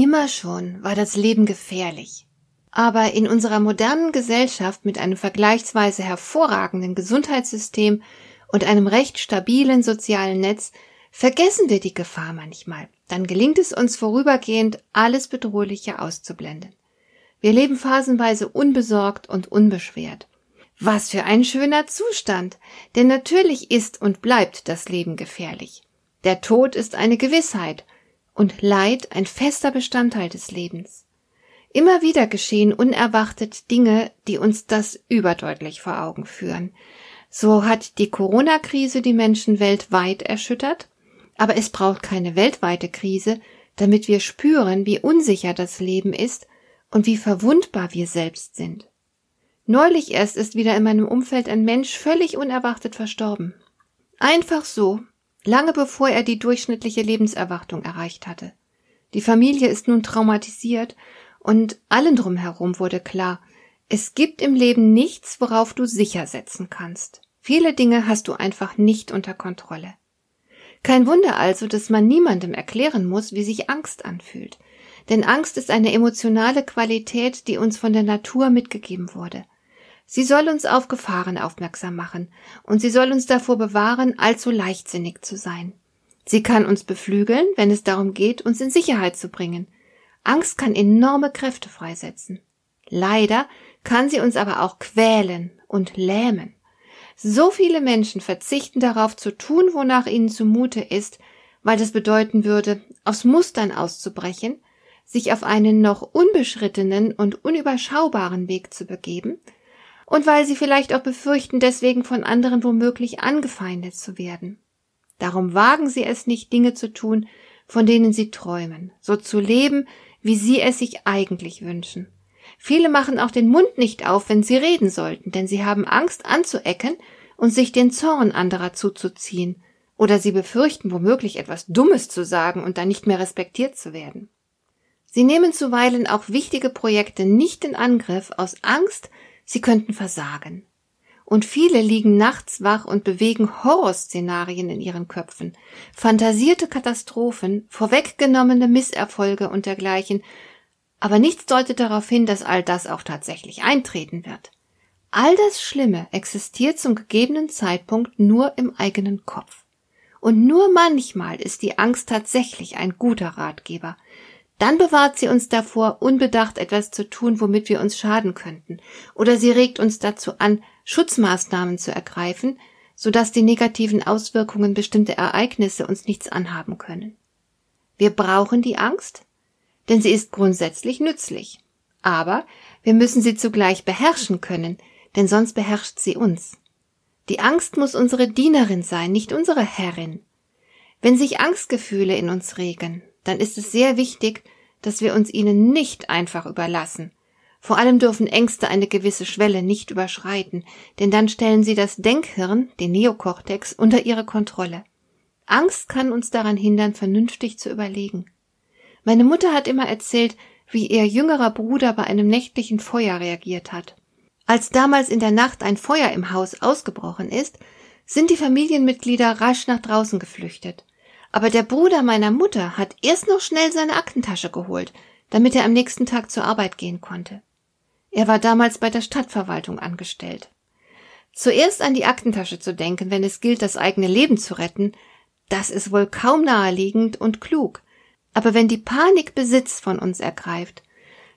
Immer schon war das Leben gefährlich. Aber in unserer modernen Gesellschaft mit einem vergleichsweise hervorragenden Gesundheitssystem und einem recht stabilen sozialen Netz vergessen wir die Gefahr manchmal. Dann gelingt es uns vorübergehend, alles Bedrohliche auszublenden. Wir leben phasenweise unbesorgt und unbeschwert. Was für ein schöner Zustand, denn natürlich ist und bleibt das Leben gefährlich. Der Tod ist eine Gewissheit, und Leid ein fester Bestandteil des Lebens. Immer wieder geschehen unerwartet Dinge, die uns das überdeutlich vor Augen führen. So hat die Corona-Krise die Menschen weltweit erschüttert, aber es braucht keine weltweite Krise, damit wir spüren, wie unsicher das Leben ist und wie verwundbar wir selbst sind. Neulich erst ist wieder in meinem Umfeld ein Mensch völlig unerwartet verstorben. Einfach so, lange bevor er die durchschnittliche Lebenserwartung erreicht hatte. Die Familie ist nun traumatisiert und allen drumherum wurde klar, es gibt im Leben nichts, worauf du sicher setzen kannst. Viele Dinge hast du einfach nicht unter Kontrolle. Kein Wunder also, dass man niemandem erklären muss, wie sich Angst anfühlt. Denn Angst ist eine emotionale Qualität, die uns von der Natur mitgegeben wurde. Sie soll uns auf Gefahren aufmerksam machen, und sie soll uns davor bewahren, allzu leichtsinnig zu sein. Sie kann uns beflügeln, wenn es darum geht, uns in Sicherheit zu bringen. Angst kann enorme Kräfte freisetzen. Leider kann sie uns aber auch quälen und lähmen. So viele Menschen verzichten darauf zu tun, wonach ihnen zumute ist, weil das bedeuten würde, aus Mustern auszubrechen, sich auf einen noch unbeschrittenen und unüberschaubaren Weg zu begeben, und weil sie vielleicht auch befürchten, deswegen von anderen womöglich angefeindet zu werden. Darum wagen sie es nicht, Dinge zu tun, von denen sie träumen, so zu leben, wie sie es sich eigentlich wünschen. Viele machen auch den Mund nicht auf, wenn sie reden sollten, denn sie haben Angst anzuecken und sich den Zorn anderer zuzuziehen, oder sie befürchten womöglich etwas Dummes zu sagen und dann nicht mehr respektiert zu werden. Sie nehmen zuweilen auch wichtige Projekte nicht in Angriff aus Angst, sie könnten versagen. Und viele liegen nachts wach und bewegen Horrorszenarien in ihren Köpfen, fantasierte Katastrophen, vorweggenommene Misserfolge und dergleichen, aber nichts deutet darauf hin, dass all das auch tatsächlich eintreten wird. All das Schlimme existiert zum gegebenen Zeitpunkt nur im eigenen Kopf. Und nur manchmal ist die Angst tatsächlich ein guter Ratgeber, dann bewahrt sie uns davor, unbedacht etwas zu tun, womit wir uns schaden könnten, oder sie regt uns dazu an, Schutzmaßnahmen zu ergreifen, sodass die negativen Auswirkungen bestimmter Ereignisse uns nichts anhaben können. Wir brauchen die Angst, denn sie ist grundsätzlich nützlich. Aber wir müssen sie zugleich beherrschen können, denn sonst beherrscht sie uns. Die Angst muss unsere Dienerin sein, nicht unsere Herrin. Wenn sich Angstgefühle in uns regen, dann ist es sehr wichtig, dass wir uns ihnen nicht einfach überlassen. Vor allem dürfen Ängste eine gewisse Schwelle nicht überschreiten, denn dann stellen sie das Denkhirn, den Neokortex, unter ihre Kontrolle. Angst kann uns daran hindern, vernünftig zu überlegen. Meine Mutter hat immer erzählt, wie ihr jüngerer Bruder bei einem nächtlichen Feuer reagiert hat. Als damals in der Nacht ein Feuer im Haus ausgebrochen ist, sind die Familienmitglieder rasch nach draußen geflüchtet. Aber der Bruder meiner Mutter hat erst noch schnell seine Aktentasche geholt, damit er am nächsten Tag zur Arbeit gehen konnte. Er war damals bei der Stadtverwaltung angestellt. Zuerst an die Aktentasche zu denken, wenn es gilt, das eigene Leben zu retten, das ist wohl kaum naheliegend und klug. Aber wenn die Panik Besitz von uns ergreift,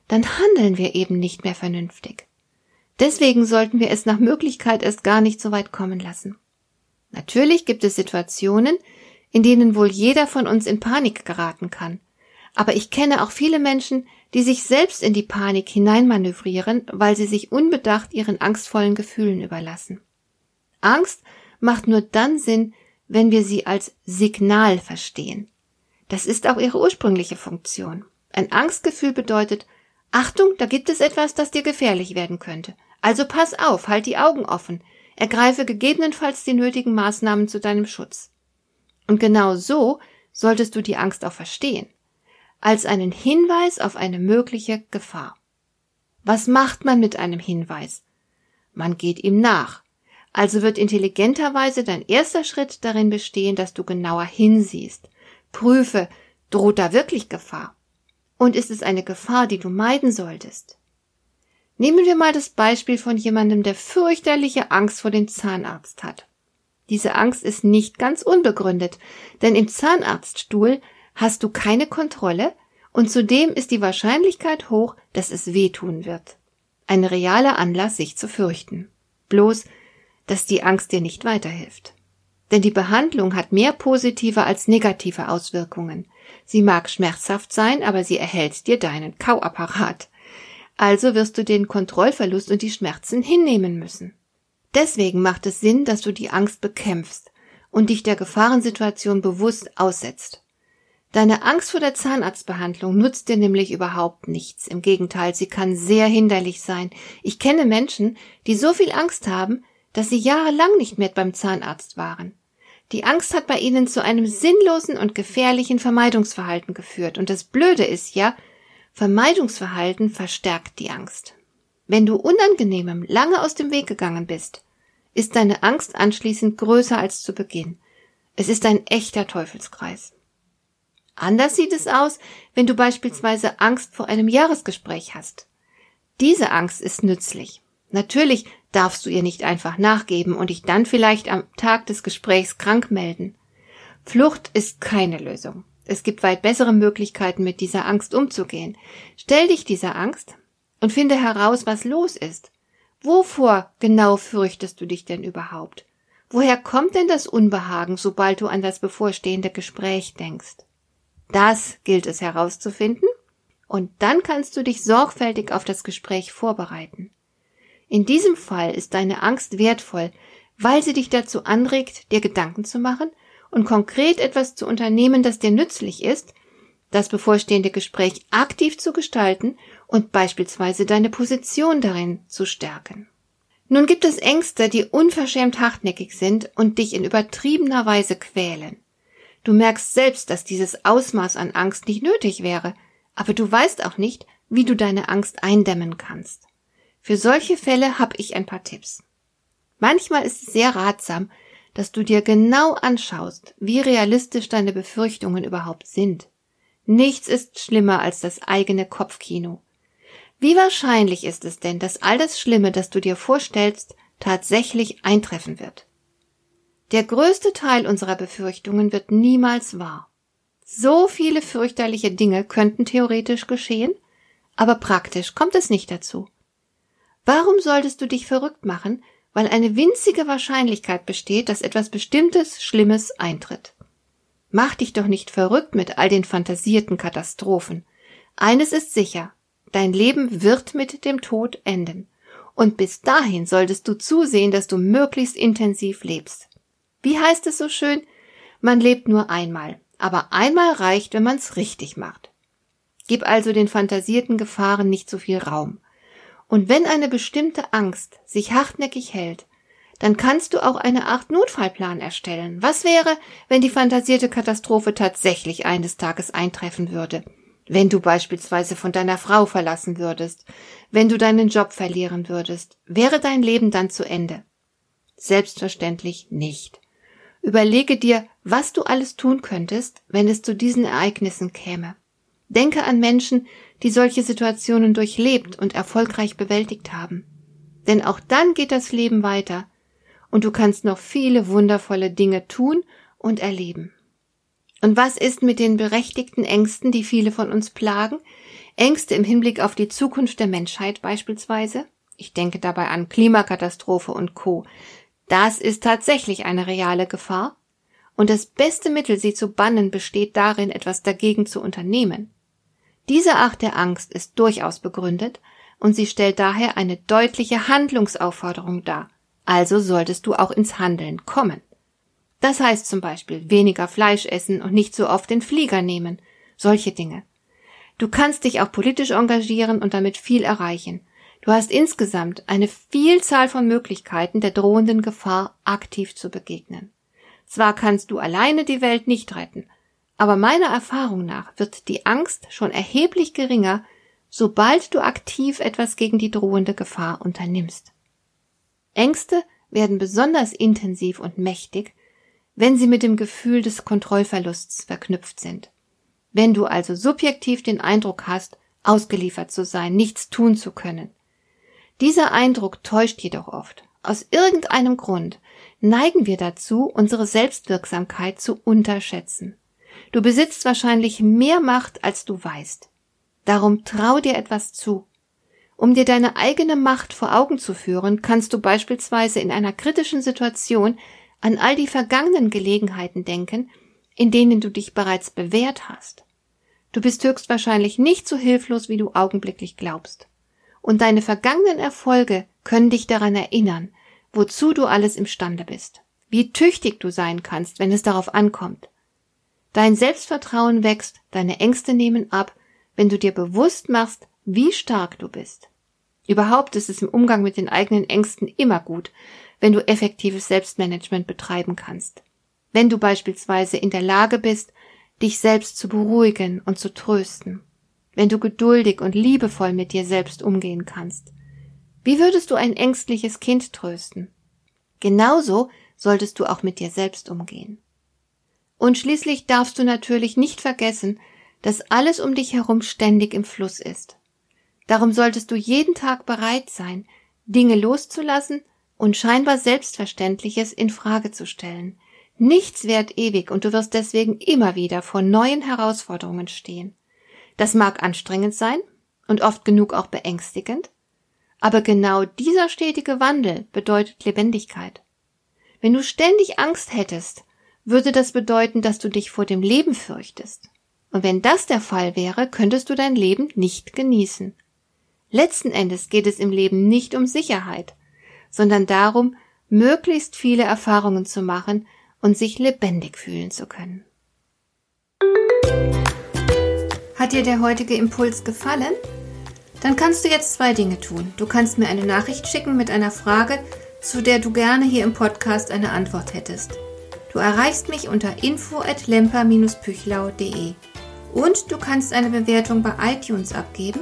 dann handeln wir eben nicht mehr vernünftig. Deswegen sollten wir es nach Möglichkeit erst gar nicht so weit kommen lassen. Natürlich gibt es Situationen, in denen wohl jeder von uns in Panik geraten kann. Aber ich kenne auch viele Menschen, die sich selbst in die Panik hineinmanövrieren, weil sie sich unbedacht ihren angstvollen Gefühlen überlassen. Angst macht nur dann Sinn, wenn wir sie als Signal verstehen. Das ist auch ihre ursprüngliche Funktion. Ein Angstgefühl bedeutet, Achtung, da gibt es etwas, das dir gefährlich werden könnte. Also pass auf, halt die Augen offen, ergreife gegebenenfalls die nötigen Maßnahmen zu deinem Schutz. Und genau so solltest du die Angst auch verstehen, als einen Hinweis auf eine mögliche Gefahr. Was macht man mit einem Hinweis? Man geht ihm nach. Also wird intelligenterweise dein erster Schritt darin bestehen, dass du genauer hinsiehst. Prüfe, droht da wirklich Gefahr? Und ist es eine Gefahr, die du meiden solltest? Nehmen wir mal das Beispiel von jemandem, der fürchterliche Angst vor dem Zahnarzt hat. Diese Angst ist nicht ganz unbegründet, denn im Zahnarztstuhl hast du keine Kontrolle und zudem ist die Wahrscheinlichkeit hoch, dass es wehtun wird. Ein realer Anlass, sich zu fürchten. Bloß, dass die Angst dir nicht weiterhilft. Denn die Behandlung hat mehr positive als negative Auswirkungen. Sie mag schmerzhaft sein, aber sie erhält dir deinen Kauapparat. Also wirst du den Kontrollverlust und die Schmerzen hinnehmen müssen. Deswegen macht es Sinn, dass du die Angst bekämpfst und dich der Gefahrensituation bewusst aussetzt. Deine Angst vor der Zahnarztbehandlung nutzt dir nämlich überhaupt nichts. Im Gegenteil, sie kann sehr hinderlich sein. Ich kenne Menschen, die so viel Angst haben, dass sie jahrelang nicht mehr beim Zahnarzt waren. Die Angst hat bei ihnen zu einem sinnlosen und gefährlichen Vermeidungsverhalten geführt. Und das Blöde ist ja, Vermeidungsverhalten verstärkt die Angst. Wenn du Unangenehmem lange aus dem Weg gegangen bist, ist deine Angst anschließend größer als zu Beginn. Es ist ein echter Teufelskreis. Anders sieht es aus, wenn du beispielsweise Angst vor einem Jahresgespräch hast. Diese Angst ist nützlich. Natürlich darfst du ihr nicht einfach nachgeben und dich dann vielleicht am Tag des Gesprächs krank melden. Flucht ist keine Lösung. Es gibt weit bessere Möglichkeiten, mit dieser Angst umzugehen. Stell dich dieser Angst und finde heraus, was los ist. Wovor genau fürchtest du dich denn überhaupt? Woher kommt denn das Unbehagen, sobald du an das bevorstehende Gespräch denkst? Das gilt es herauszufinden, und dann kannst du dich sorgfältig auf das Gespräch vorbereiten. In diesem Fall ist deine Angst wertvoll, weil sie dich dazu anregt, dir Gedanken zu machen und konkret etwas zu unternehmen, das dir nützlich ist, das bevorstehende Gespräch aktiv zu gestalten und beispielsweise deine Position darin zu stärken. Nun gibt es Ängste, die unverschämt hartnäckig sind und dich in übertriebener Weise quälen. Du merkst selbst, dass dieses Ausmaß an Angst nicht nötig wäre, aber du weißt auch nicht, wie du deine Angst eindämmen kannst. Für solche Fälle habe ich ein paar Tipps. Manchmal ist es sehr ratsam, dass du dir genau anschaust, wie realistisch deine Befürchtungen überhaupt sind. Nichts ist schlimmer als das eigene Kopfkino. Wie wahrscheinlich ist es denn, dass all das Schlimme, das du dir vorstellst, tatsächlich eintreffen wird? Der größte Teil unserer Befürchtungen wird niemals wahr. So viele fürchterliche Dinge könnten theoretisch geschehen, aber praktisch kommt es nicht dazu. Warum solltest du dich verrückt machen, weil eine winzige Wahrscheinlichkeit besteht, dass etwas Bestimmtes Schlimmes eintritt? Mach dich doch nicht verrückt mit all den fantasierten Katastrophen. Eines ist sicher, dein Leben wird mit dem Tod enden. Und bis dahin solltest du zusehen, dass du möglichst intensiv lebst. Wie heißt es so schön? Man lebt nur einmal, aber einmal reicht, wenn man's richtig macht. Gib also den fantasierten Gefahren nicht so viel Raum. Und wenn eine bestimmte Angst sich hartnäckig hält, dann kannst du auch eine Art Notfallplan erstellen. Was wäre, wenn die fantasierte Katastrophe tatsächlich eines Tages eintreffen würde? Wenn du beispielsweise von deiner Frau verlassen würdest, wenn du deinen Job verlieren würdest, wäre dein Leben dann zu Ende? Selbstverständlich nicht. Überlege dir, was du alles tun könntest, wenn es zu diesen Ereignissen käme. Denke an Menschen, die solche Situationen durchlebt und erfolgreich bewältigt haben. Denn auch dann geht das Leben weiter und du kannst noch viele wundervolle Dinge tun und erleben. Und was ist mit den berechtigten Ängsten, die viele von uns plagen? Ängste im Hinblick auf die Zukunft der Menschheit beispielsweise? Ich denke dabei an Klimakatastrophe und Co. Das ist tatsächlich eine reale Gefahr. Und das beste Mittel, sie zu bannen, besteht darin, etwas dagegen zu unternehmen. Diese Art der Angst ist durchaus begründet und sie stellt daher eine deutliche Handlungsaufforderung dar. Also solltest du auch ins Handeln kommen. Das heißt zum Beispiel weniger Fleisch essen und nicht so oft den Flieger nehmen. Solche Dinge. Du kannst dich auch politisch engagieren und damit viel erreichen. Du hast insgesamt eine Vielzahl von Möglichkeiten, der drohenden Gefahr aktiv zu begegnen. Zwar kannst du alleine die Welt nicht retten, aber meiner Erfahrung nach wird die Angst schon erheblich geringer, sobald du aktiv etwas gegen die drohende Gefahr unternimmst. Ängste werden besonders intensiv und mächtig, wenn sie mit dem Gefühl des Kontrollverlusts verknüpft sind. Wenn du also subjektiv den Eindruck hast, ausgeliefert zu sein, nichts tun zu können. Dieser Eindruck täuscht jedoch oft. Aus irgendeinem Grund neigen wir dazu, unsere Selbstwirksamkeit zu unterschätzen. Du besitzt wahrscheinlich mehr Macht, als du weißt. Darum trau dir etwas zu. Um dir deine eigene Macht vor Augen zu führen, kannst du beispielsweise in einer kritischen Situation an all die vergangenen Gelegenheiten denken, in denen du dich bereits bewährt hast. Du bist höchstwahrscheinlich nicht so hilflos, wie du augenblicklich glaubst. Und deine vergangenen Erfolge können dich daran erinnern, wozu du alles imstande bist, wie tüchtig du sein kannst, wenn es darauf ankommt. Dein Selbstvertrauen wächst, deine Ängste nehmen ab, wenn du dir bewusst machst, wie stark du bist. Überhaupt ist es im Umgang mit den eigenen Ängsten immer gut, wenn du effektives Selbstmanagement betreiben kannst. Wenn du beispielsweise in der Lage bist, dich selbst zu beruhigen und zu trösten. Wenn du geduldig und liebevoll mit dir selbst umgehen kannst. Wie würdest du ein ängstliches Kind trösten? Genauso solltest du auch mit dir selbst umgehen. Und schließlich darfst du natürlich nicht vergessen, dass alles um dich herum ständig im Fluss ist. Darum solltest du jeden Tag bereit sein, Dinge loszulassen und scheinbar Selbstverständliches in Frage zu stellen. Nichts währt ewig und du wirst deswegen immer wieder vor neuen Herausforderungen stehen. Das mag anstrengend sein und oft genug auch beängstigend, aber genau dieser stetige Wandel bedeutet Lebendigkeit. Wenn du ständig Angst hättest, würde das bedeuten, dass du dich vor dem Leben fürchtest. Und wenn das der Fall wäre, könntest du dein Leben nicht genießen. Letzten Endes geht es im Leben nicht um Sicherheit, sondern darum, möglichst viele Erfahrungen zu machen und sich lebendig fühlen zu können. Hat dir der heutige Impuls gefallen? Dann kannst du jetzt zwei Dinge tun. Du kannst mir eine Nachricht schicken mit einer Frage, zu der du gerne hier im Podcast eine Antwort hättest. Du erreichst mich unter info at lemper-püchlau.de. Und du kannst eine Bewertung bei iTunes abgeben,